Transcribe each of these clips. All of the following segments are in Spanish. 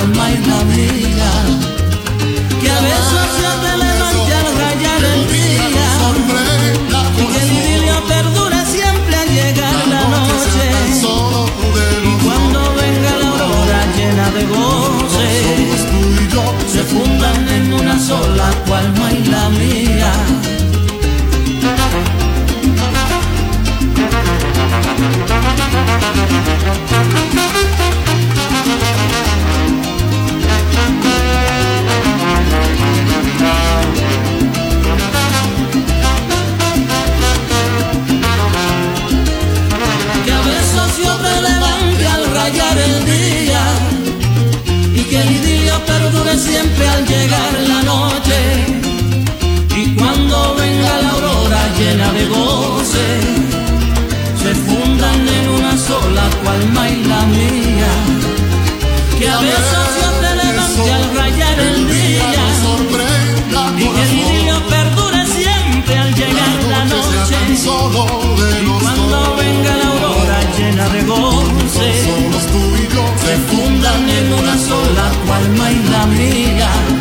all my lovely llena de goce se fundan en una sola tu alma y la mía que a veces se te levante al rayar el día y que el idilio perdure siempre al llegar la noche. y cuando venga la aurora llena de goce se fundan en una sola tu alma y la mía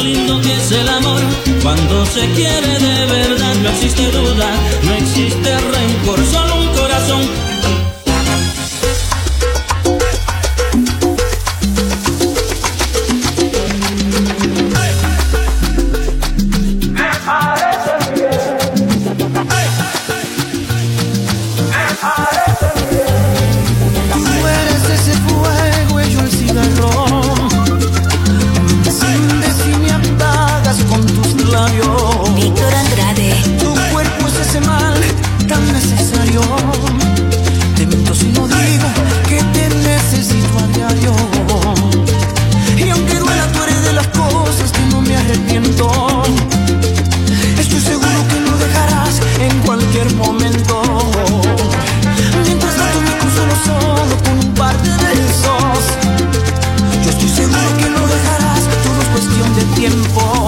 lindo que es el amor. Cuando se quiere de verdad, no existe duda, no existe rencor, solo un corazón tiempo.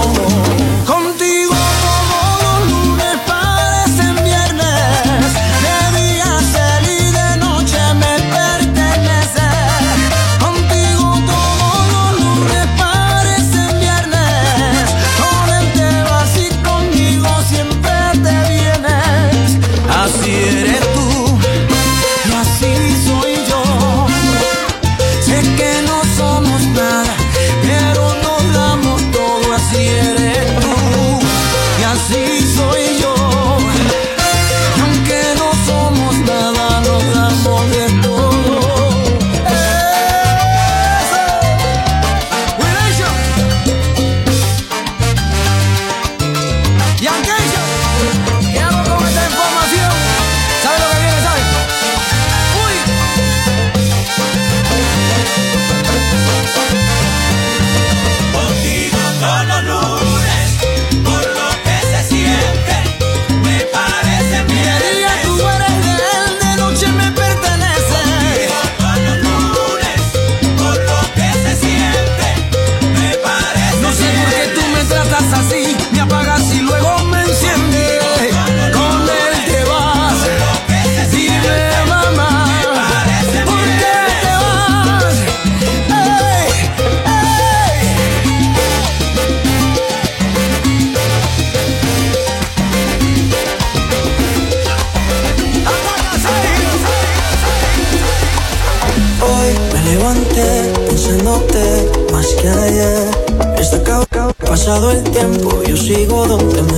them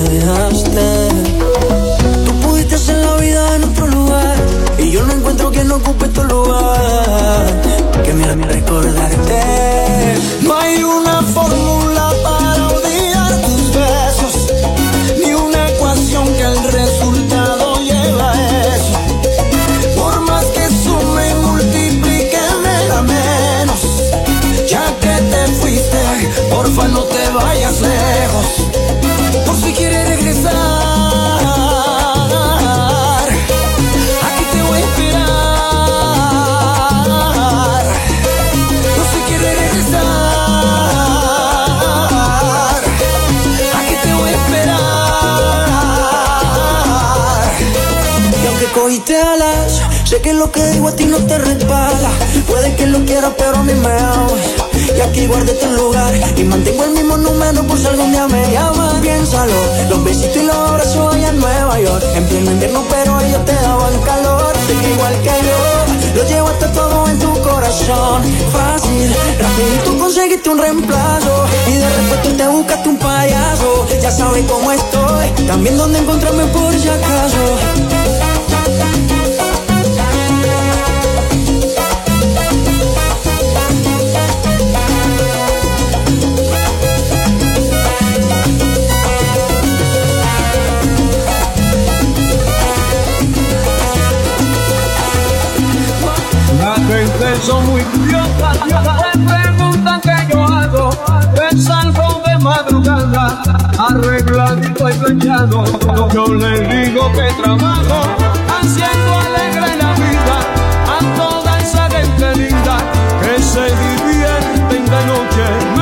no te resbala. Puede que lo quiera, pero a mí me ama. Y aquí guardé tu lugar y mantengo el mismo número por si algún día me llama. Piénsalo, los besitos y los abrazos allá en Nueva York. En pleno invierno, pero ellos te daban calor. Igual que yo, lo llevo hasta todo en tu corazón. Fácil, rapidito conseguiste un reemplazo. Y de repente te buscaste un payaso. Ya sabes cómo estoy, también dónde encontrarme por si acaso. arregladito y planchado. Yo le digo que trabajo haciendo alegre la vida a toda esa gente linda que se divierten de noche.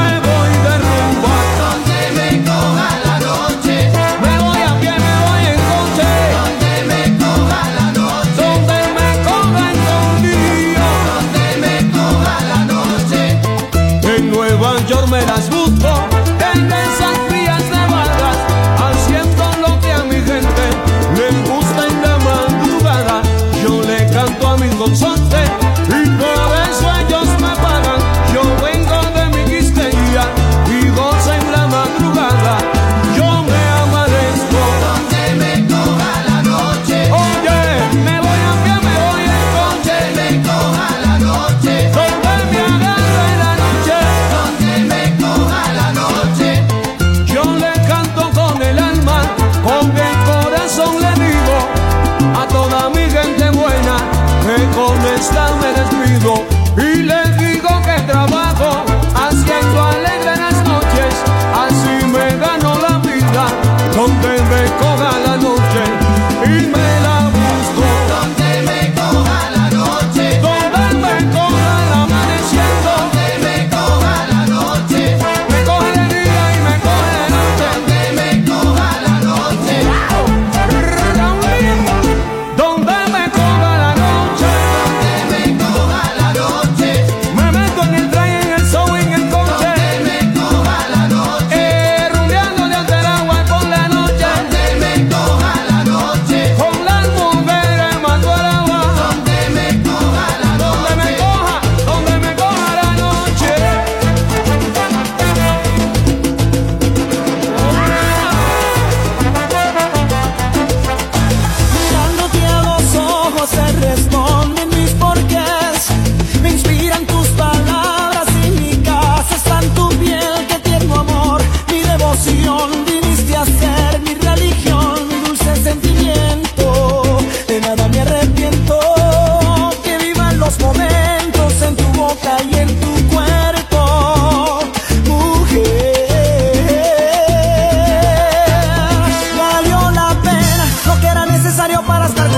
necesario para estar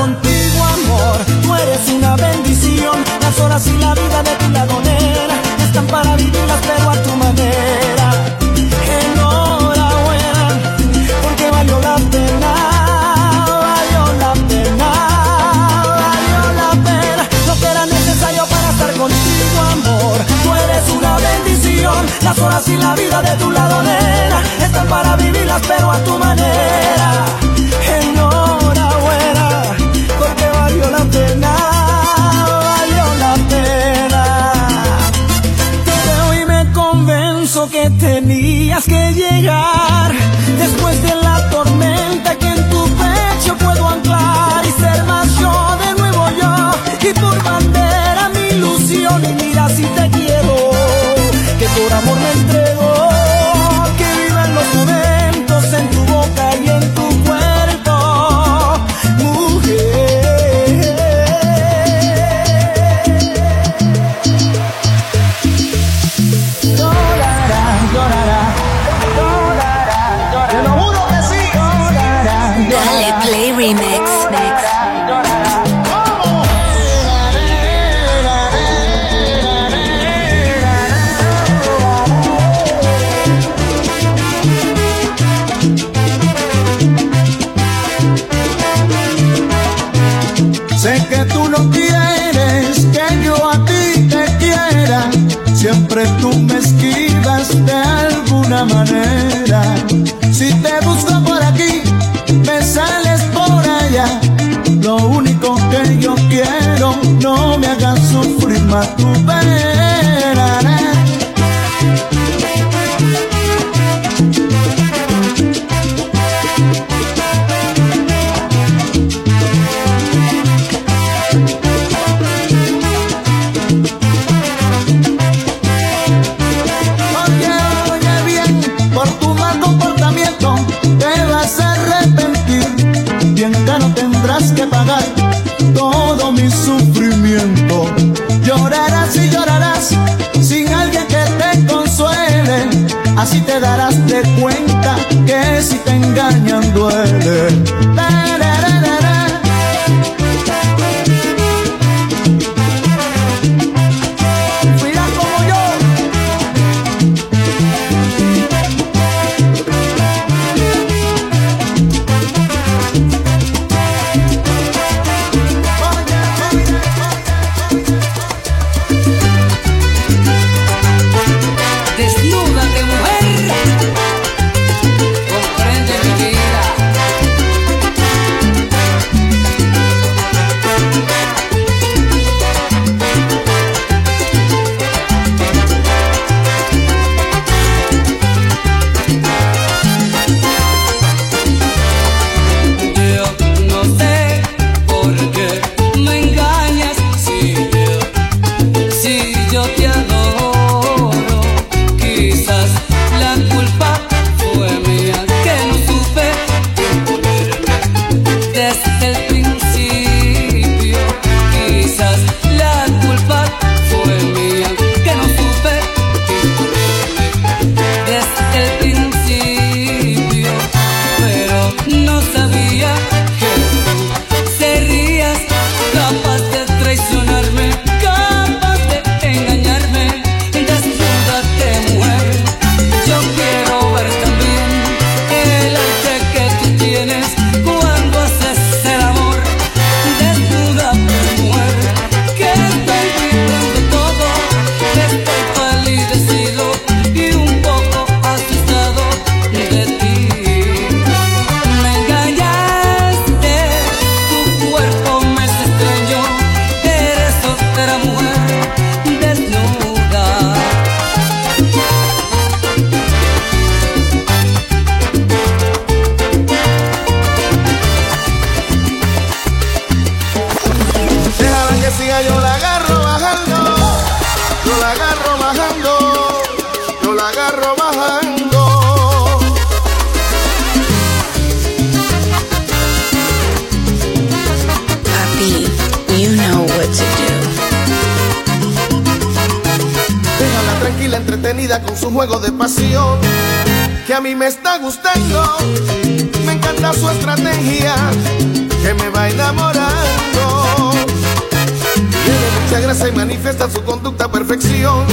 se agresa y manifiesta su conducta a perfección.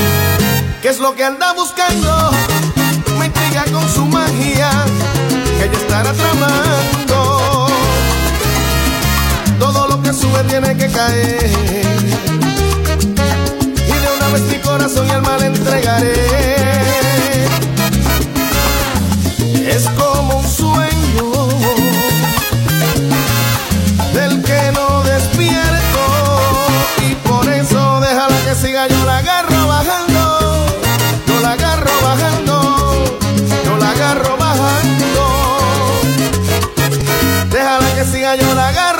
¿Qué es lo que anda buscando? Me intriga con su magia, que ella estará tramando. Todo lo que sube tiene que caer. Y de una vez mi corazón y alma le entregaré. Es como un sueño. Siga yo la garra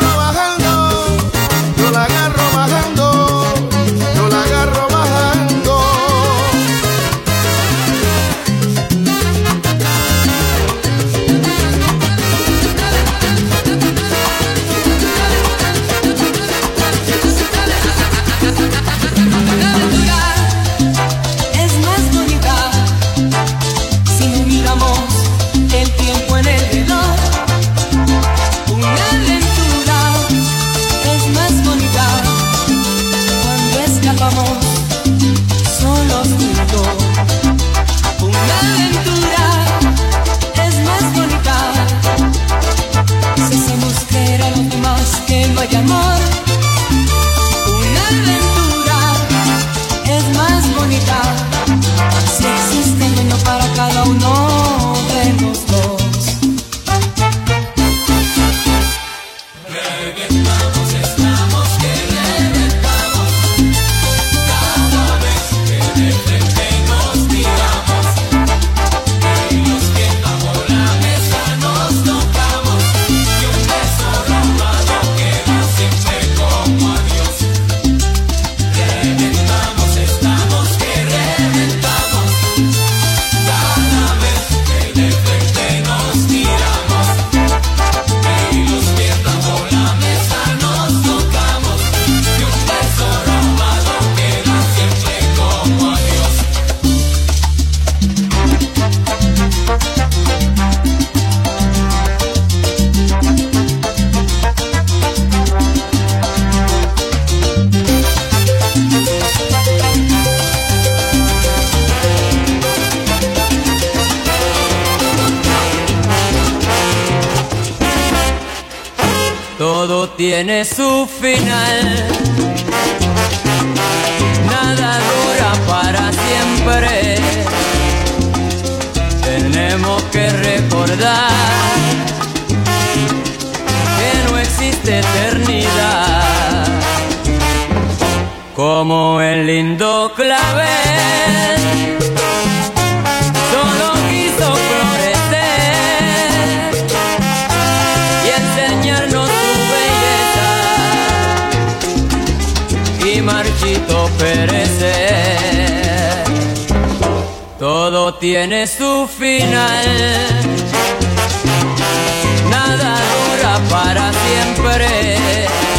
lindo clavel marchito perecer. Todo tiene su final. Nada dura para siempre.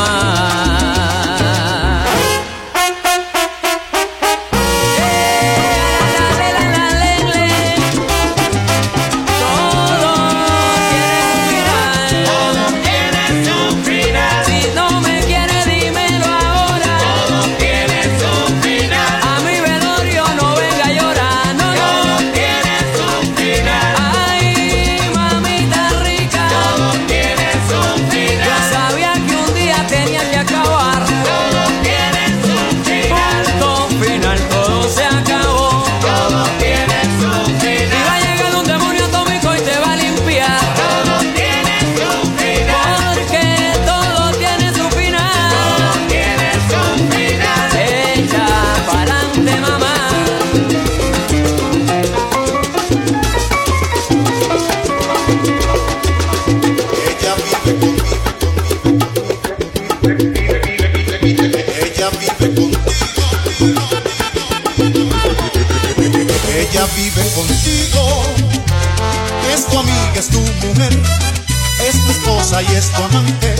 y es tu amante.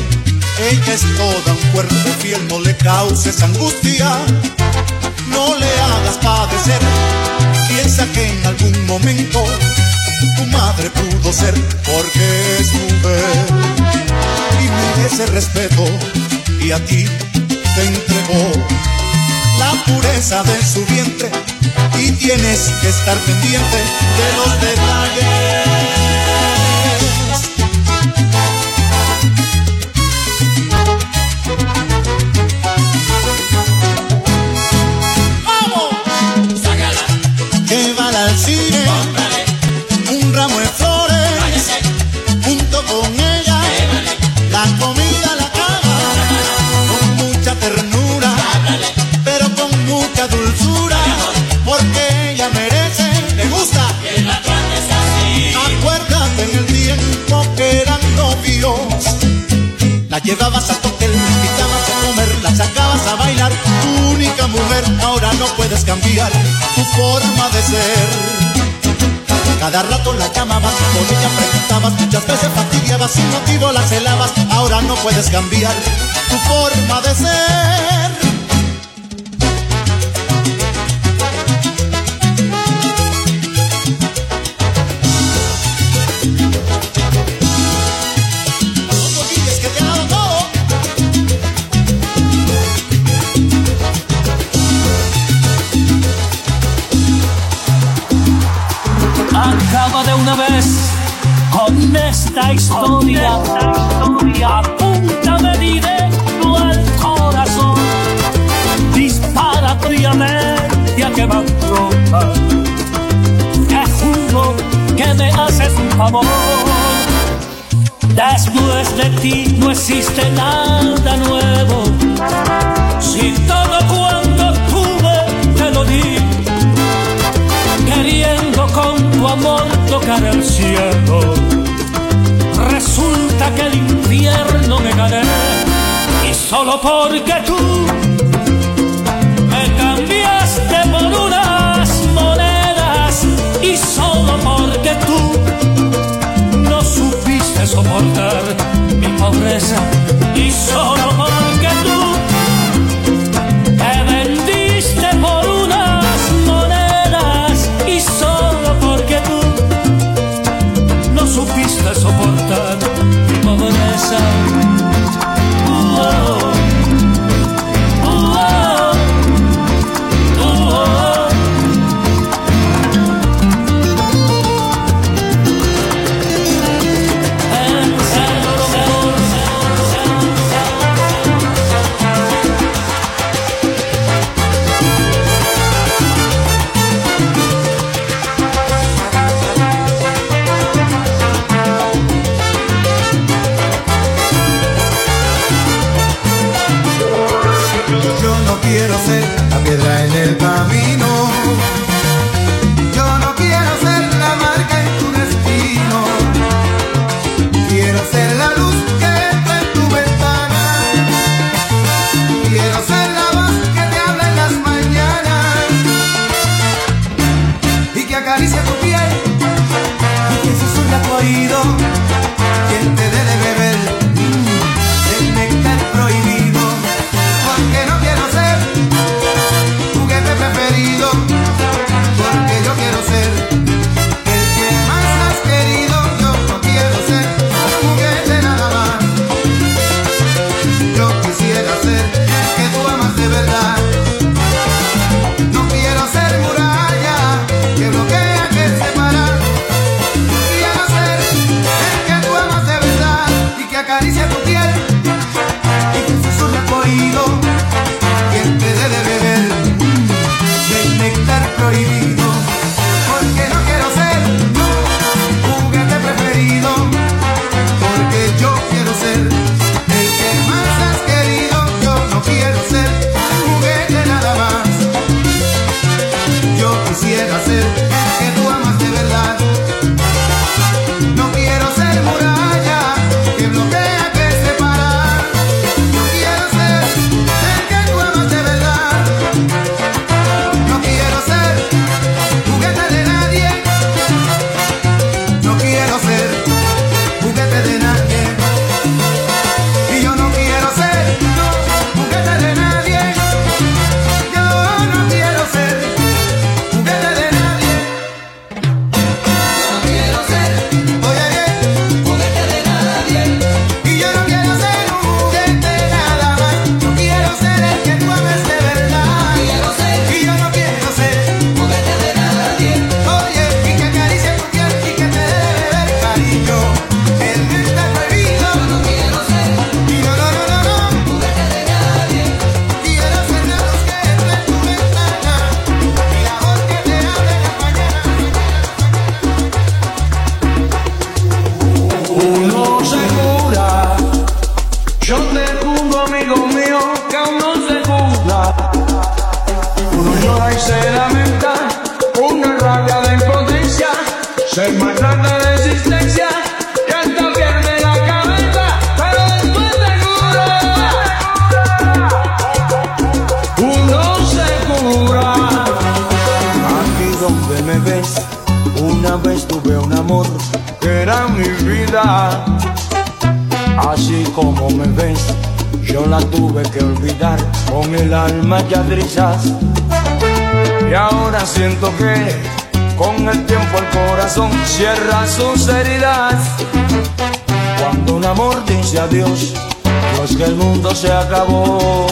Ella es toda un cuerpo fiel, no le causes angustia, no le hagas padecer. Piensa que en algún momento tu madre pudo ser, porque es mujer. Y merece respeto, y a ti te entregó la pureza de su vientre, y tienes que estar pendiente de los detalles. Llevabas a toquel, invitabas a comer, la sacabas a bailar. Tu única mujer, ahora no puedes cambiar tu forma de ser. Cada rato la llamabas, con ella preguntabas, muchas veces fastidiabas, sin motivo la celabas, ahora no puedes cambiar tu forma de ser. Historia, apunta de directo al corazón, dispara fríamente a quemar ropa. Te juro que me haces un favor. Después de ti no existe nada nuevo. Si todo cuando tuve te lo di, queriendo con tu amor tocar el cielo que el infierno me gané y solo porque tú me cambiaste por unas monedas. Y solo porque tú no supiste soportar mi pobreza. Y solo so Y ahora siento que con el tiempo el corazón cierra sus heridas. Cuando un amor dice adiós, no es que el mundo se acabó.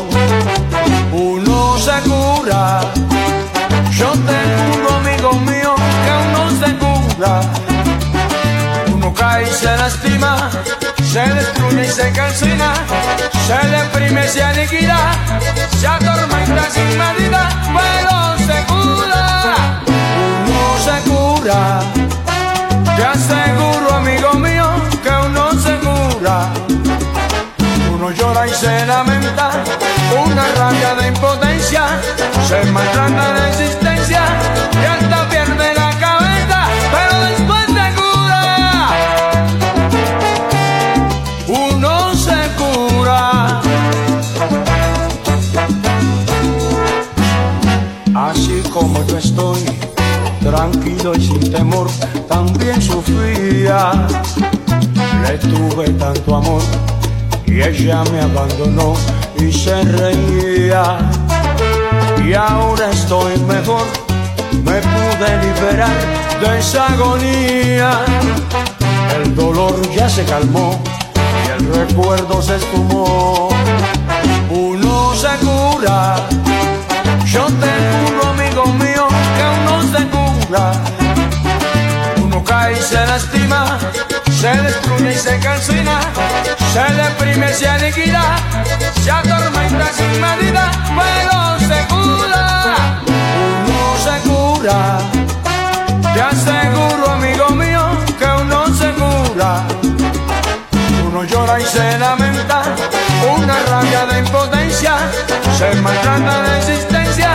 Uno se cura. Yo tengo un amigo mío que uno se cura. Uno cae y se lastima, se destruye y se calcina, se deprime y se aniquila, se atormenta sin medida, pero se cura, uno se cura. Te aseguro, amigo mío, que uno se cura. Uno llora y se lamenta, una rabia de impotencia, se maltrata la existencia y sin temor, también sufría. Le tuve tanto amor y ella me abandonó y se reía. Y ahora estoy mejor, me pude liberar de esa agonía. El dolor ya se calmó y el recuerdo se esfumó. Uno se cura, yo tengo un y se lastima, se destruye y se calcina, se deprime y se aniquila, se atormenta sin medida, pero se cura. Uno se cura, te aseguro amigo mío que uno se cura. Uno llora y se lamenta, una rabia de impotencia, se maltrata la existencia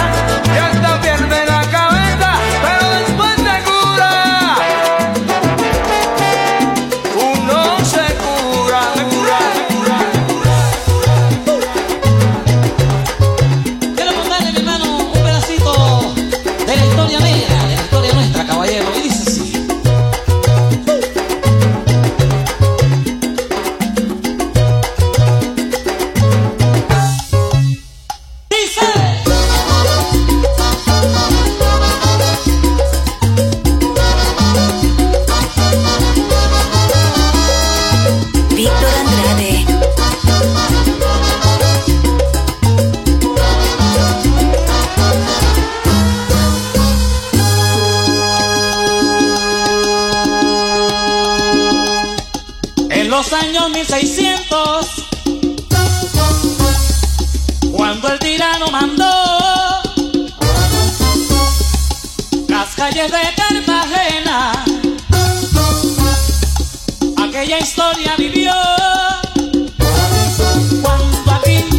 los años 1600, cuando el tirano mandó las calles de Cartagena, aquella historia vivió. su negra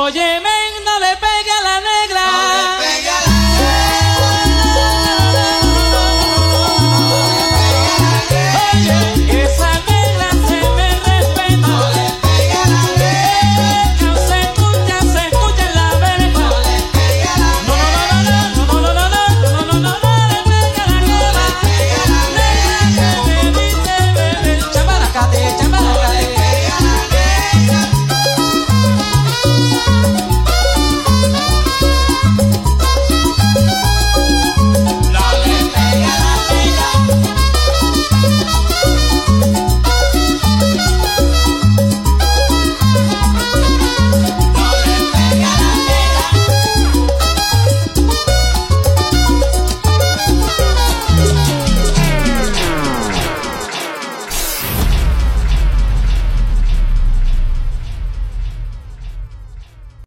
Óyeme.